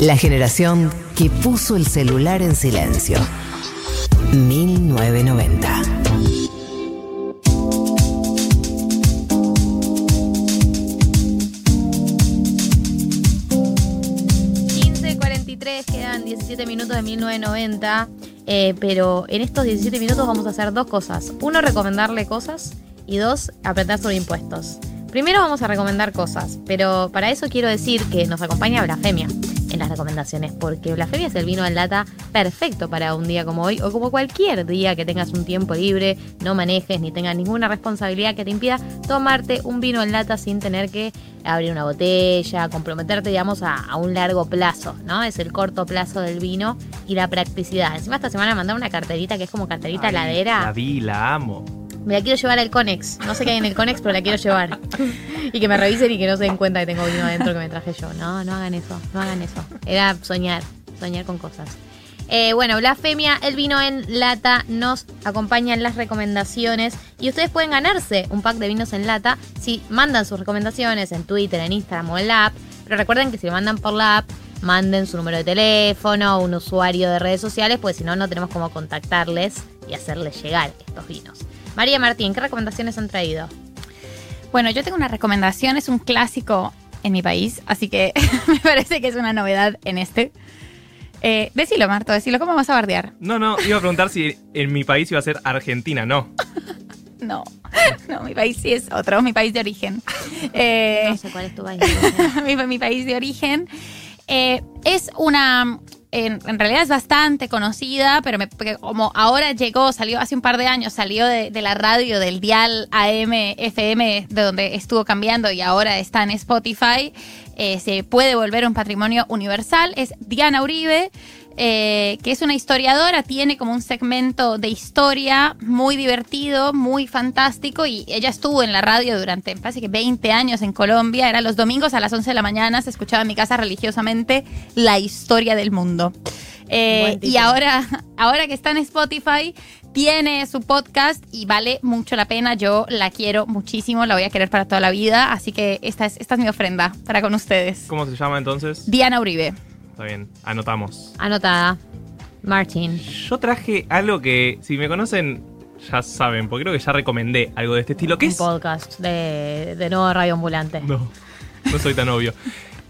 La generación que puso el celular en silencio. 1990. quedan 17 minutos de 1990, eh, pero en estos 17 minutos vamos a hacer dos cosas. Uno, recomendarle cosas y dos, aprender sobre impuestos. Primero vamos a recomendar cosas, pero para eso quiero decir que nos acompaña Blasfemia en las recomendaciones, porque Blasfemia es el vino en lata perfecto para un día como hoy o como cualquier día que tengas un tiempo libre, no manejes ni tengas ninguna responsabilidad que te impida tomarte un vino en lata sin tener que abrir una botella, comprometerte, digamos, a, un largo plazo, ¿no? Es el corto plazo del vino y la practicidad. Encima esta semana mandar una carterita que es como carterita heladera. La vi, la amo. Me la quiero llevar al Conex. No sé qué hay en el Conex, pero la quiero llevar. y que me revisen y que no se den cuenta que tengo vino adentro que me traje yo. No, no hagan eso, no hagan eso. Era soñar, soñar con cosas. Eh, bueno, Blasfemia, el vino en lata nos acompaña en las recomendaciones y ustedes pueden ganarse un pack de vinos en lata si mandan sus recomendaciones en Twitter, en Instagram o en la app. Pero recuerden que si lo mandan por la app, manden su número de teléfono, un usuario de redes sociales, pues si no, no tenemos cómo contactarles y hacerles llegar estos vinos. María Martín, ¿qué recomendaciones han traído? Bueno, yo tengo una recomendación, es un clásico en mi país, así que me parece que es una novedad en este. Eh, decilo, Marto, decilo, ¿cómo vas a bardear? No, no, iba a preguntar si en mi país iba a ser Argentina, no. no, no, mi país sí es otro, mi país de origen. Eh, no sé cuál es tu país. mi, mi, país de origen. Eh, es una en, realidad es bastante conocida, pero como ahora llegó, salió hace un par de años, salió de, la radio del dial AM, FM, de donde estuvo cambiando y ahora está en Spotify, eh, se puede volver un patrimonio universal. Es Diana Uribe. Eh, que es una historiadora, tiene como un segmento de historia muy divertido, muy fantástico, y ella estuvo en la radio durante, casi que 20 años en Colombia, era los domingos a las 11 de la mañana, se escuchaba en mi casa religiosamente la historia del mundo. Eh, y ahora, ahora que está en Spotify, tiene su podcast y vale mucho la pena. Yo la quiero muchísimo, la voy a querer para toda la vida. Así que esta es, esta es mi ofrenda para con ustedes. ¿Cómo se llama entonces? Diana Uribe. Está bien, anotamos. Anotada. Martin. Yo traje algo que, si me conocen, ya saben, porque creo que ya recomendé algo de este estilo. ¿Qué Un podcast de, de nuevo radio ambulante. No, no soy tan obvio.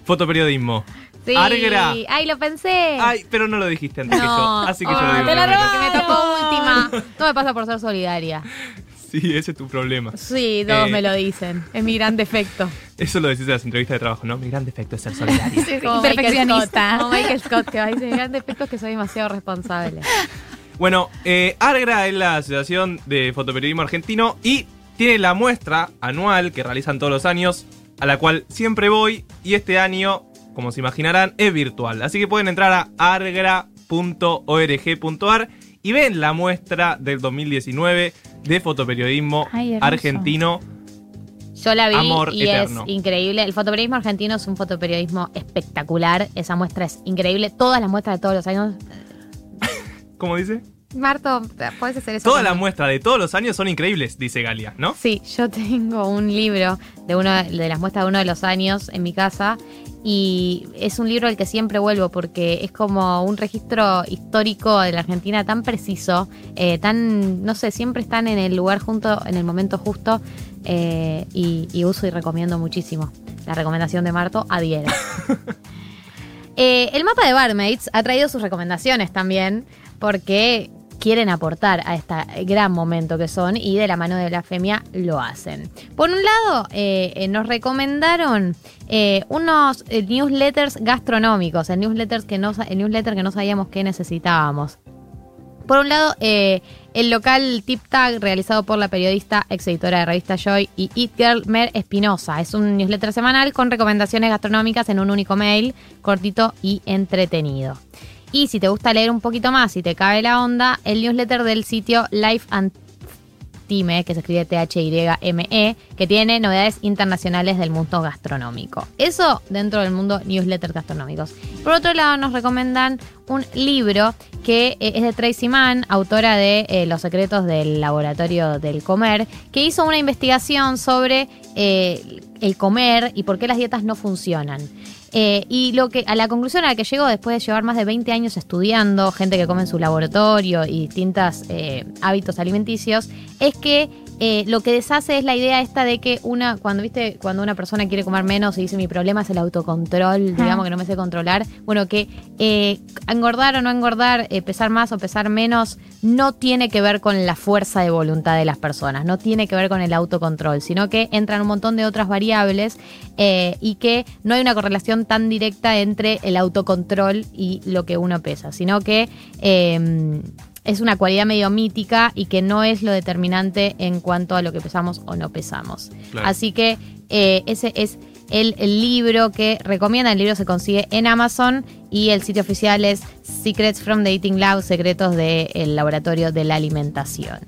Fotoperiodismo. Sí. Argra. Ay, lo pensé. Ay, pero no lo dijiste antes que yo. Así que yo lo digo. Te la que me tocó última. No me pasa por ser solidaria. Sí, ese es tu problema. Sí, todos eh, me lo dicen. Es mi gran defecto. Eso lo decís en las entrevistas de trabajo, ¿no? Mi gran defecto es ser solidaria. sí, Como perfeccionista. Como Michael Scott, que va a decir, mi gran defecto es que soy demasiado responsable. Bueno, eh, ARGRA es la Asociación de Fotoperiodismo Argentino y tiene la muestra anual que realizan todos los años, a la cual siempre voy, y este año, como se imaginarán, es virtual. Así que pueden entrar a argra.org.ar y ven la muestra del 2019 de fotoperiodismo argentino. Yo la vi y es increíble. El fotoperiodismo argentino es un fotoperiodismo espectacular. Esa muestra es increíble. Todas las muestras de todos los años. ¿Cómo dice? Marto, puedes hacer eso. Todas las muestras de todos los años son increíbles, dice Galia, ¿no? Sí, yo tengo un libro de una de las muestras de uno de los años en mi casa y es un libro al que siempre vuelvo porque es como un registro histórico de la Argentina tan preciso, eh, tan, no sé, siempre están en el lugar junto, en el momento justo eh, y, uso y recomiendo muchísimo. La recomendación de Marto, adhiere. Eh, el mapa de Barmaids ha traído sus recomendaciones también porque quieren aportar a este gran momento que son y de la mano de la femia lo hacen. Por un lado, eh, eh, nos recomendaron eh, unos newsletters gastronómicos, el, newsletters que no, el newsletter que no sabíamos que necesitábamos. Por un lado, el local Tip Tag, realizado por la periodista, ex editora de revista Joy y Eat Girl Mer Espinosa. Es un newsletter semanal con recomendaciones gastronómicas en un único mail, cortito y entretenido. Y si te gusta leer un poquito más y te cabe la onda, el newsletter del sitio Life and Time, que se escribe T-H-Y-M-E, que tiene novedades internacionales del mundo gastronómico. Eso dentro del mundo newsletter gastronómicos. Por otro lado, nos recomiendan un libro que eh, es de Tracy Mann, autora de eh, Los secretos del laboratorio del comer, que hizo una investigación sobre eh, el comer y por qué las dietas no funcionan. Eh, y lo que, a la conclusión a la que llego después de llevar más de 20 años estudiando, gente que come en su laboratorio y distintos hábitos alimenticios, es que eh, lo que deshace es la idea esta de que una, cuando viste, cuando una persona quiere comer menos y dice mi problema es el autocontrol, digamos que no me sé controlar, bueno, que eh, engordar o no engordar, eh, pesar más o pesar menos, no tiene que ver con la fuerza de voluntad de las personas, no tiene que ver con el autocontrol, sino que entran un montón de otras variables y que no hay una correlación tan directa entre el autocontrol y lo que uno pesa, sino que es una cualidad medio mítica y que no es lo determinante en cuanto a lo que pesamos o no pesamos. Claro. Así que eh, ese es el, el libro que recomienda. El libro se consigue en Amazon y el sitio oficial es Secrets from the Eating Lab, secretos del laboratorio de la alimentación.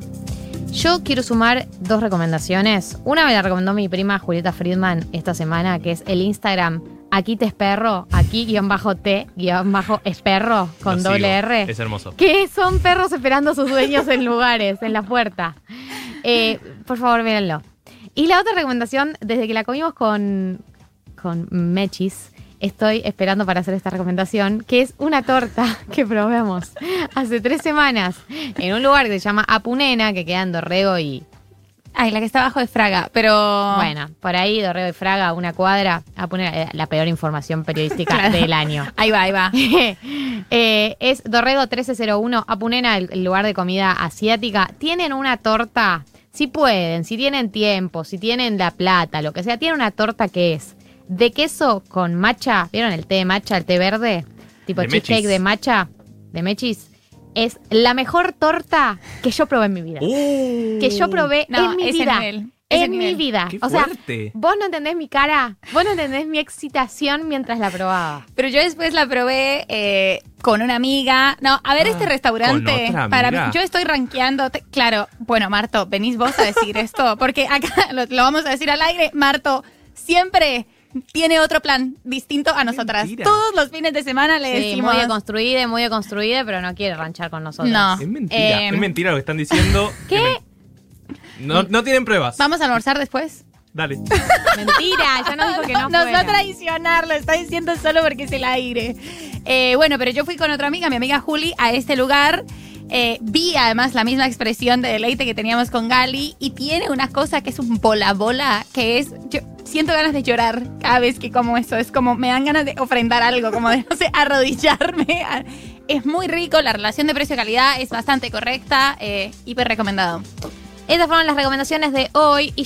Yo quiero sumar dos recomendaciones. Una me la recomendó mi prima Julieta Friedman esta semana, que es el Instagram Aquí te esperro, aquí guion bajo T, guion bajo esperro, con Lo doble sigo. R. Es hermoso. Que son perros esperando a sus dueños en lugares, en la puerta. Eh, por favor, véanlo. Y la otra recomendación, desde que la comimos con, con Mechis, estoy esperando para hacer esta recomendación, que es una torta que probamos hace tres semanas en un lugar que se llama Apunena, que queda en Dorrego y Ay, la que está abajo de Fraga, pero. bueno, por ahí Dorrego y Fraga, una cuadra, Apunena, eh, la peor información periodística Claro. del año. Ahí va, ahí va. Eh, es Dorrego 1301, Apunena, el, el lugar de comida asiática. Tienen una torta, si pueden, si tienen tiempo, si tienen la plata, lo que sea, tienen una torta que es de queso con matcha. ¿Vieron el té de matcha, el té verde? Tipo De cheesecake Mechis. de matcha, de mechis. Es la mejor torta que yo probé en mi vida. Uh. Que yo probé No, en mi ese vida. nivel, ese en mi vida. Qué o sea, fuerte. vos no entendés mi cara, vos no entendés mi excitación mientras la probaba. Pero yo después la probé eh, con una amiga. No, a ver Ah, este restaurante. ¿con otra para mí, yo estoy rankeando. te- Claro, bueno, Marto, venís vos a decir esto, porque acá lo, lo vamos a decir al aire. Marto siempre tiene otro plan distinto a nosotras. Mentira. Todos los fines de semana le Sí, decimos. muy deconstruida, muy deconstruida, pero no quiere ranchar con nosotros. No. Es mentira. Eh, es mentira lo que están diciendo. ¿Qué? Que men- No, no tienen pruebas. Vamos a almorzar después. Dale. Mentira, ya nos dijo que no Nos va fuera. a traicionar, lo está diciendo solo porque es el aire. Eh, bueno, pero yo fui con otra amiga, mi amiga Juli, a este lugar. Eh, vi además la misma expresión de deleite que teníamos con Gali y tiene una cosa que es un bola bola, que es, yo siento ganas de llorar cada vez que como eso, es como me dan ganas de ofrendar algo, como de, no sé, arrodillarme. Es muy rico, la relación de precio-calidad es bastante correcta, eh, hiper recomendado. Estas fueron las recomendaciones de hoy y